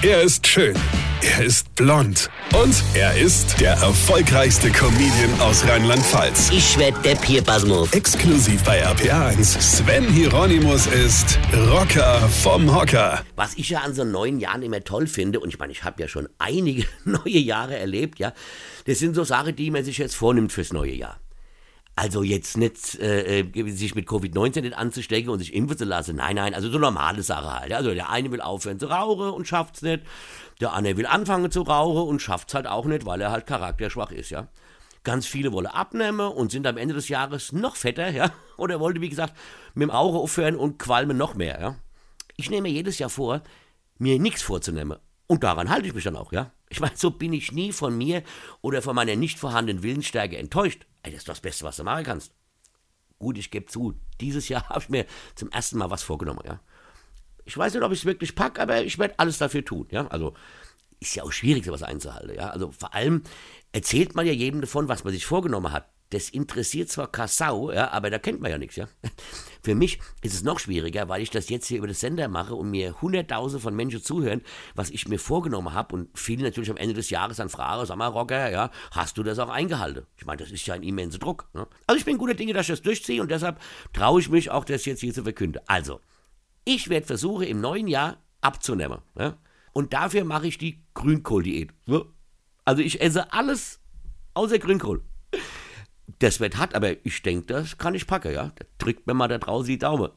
Er ist schön. Er ist blond. Und er ist der erfolgreichste Comedian aus Rheinland-Pfalz. Ich werd der Pierpasmus. Exklusiv bei RPA1. Sven Hieronymus ist Rocker vom Hocker. Was ich ja an so neuen Jahren immer toll finde, und ich meine, ich habe ja schon einige neue Jahre erlebt, ja, das sind so Sachen, die man sich jetzt vornimmt fürs neue Jahr. Also jetzt nicht äh, äh sich mit Covid-19 nicht anzustecken und sich impfen zu lassen. Nein, nein, also so normale Sache halt. Also der eine will aufhören zu rauchen und schafft's nicht. Der andere will anfangen zu rauchen und schafft's halt auch nicht, weil er halt charakterschwach ist, ja. Ganz viele wollen abnehmen und sind am Ende des Jahres noch fetter, ja. Oder wollte, wie gesagt, mit dem Rauchen aufhören und qualmen noch mehr, ja. Ich nehme jedes Jahr vor, mir nichts vorzunehmen. Und daran halte ich mich dann auch, ja. Ich meine, so bin ich nie von mir oder von meiner nicht vorhandenen Willensstärke enttäuscht. Ey, das ist das Beste, was du machen kannst. Gut, ich gebe zu, dieses Jahr habe ich mir zum ersten Mal was vorgenommen, ja. Ich weiß nicht, ob ich es wirklich packe, aber ich werde alles dafür tun, ja. Also, ist ja auch schwierig, sowas einzuhalten, ja. Also, vor allem erzählt man ja jedem davon, was man sich vorgenommen hat das interessiert zwar Kassau, ja, aber da kennt man ja nichts, ja. Für mich ist es noch schwieriger, weil ich das jetzt hier über das Sender mache und mir hunderttausende von Menschen zuhören, was ich mir vorgenommen habe und viele natürlich am Ende des Jahres dann fragen, sag mal, Rocker, ja, hast du das auch eingehalten? Ich meine, das ist ja ein immenser Druck. Ne? Also ich bin guter Dinge, dass ich das durchziehe und deshalb traue ich mich auch, das jetzt hier zu verkünden. Also, ich werde versuchen, im neuen Jahr abzunehmen. Ja? Und dafür mache ich die Grünkohl-Diät. Also ich esse alles außer Grünkohl. Das wird hart, aber ich denke, das kann ich packen, ja. Da drückt mir mal da draußen die Daumen.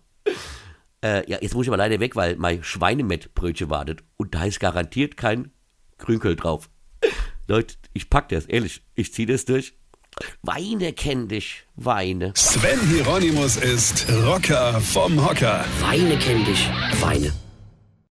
Äh, ja, jetzt muss ich aber leider weg, weil mein Schweinemettbrötchen wartet. Und da ist garantiert kein Grünkohl drauf. Leute, ich pack das, ehrlich. Ich zieh das durch. Weine kenn dich, Weine. Sven Hieronymus ist Rocker vom Hocker. Weine kenn dich, Weine.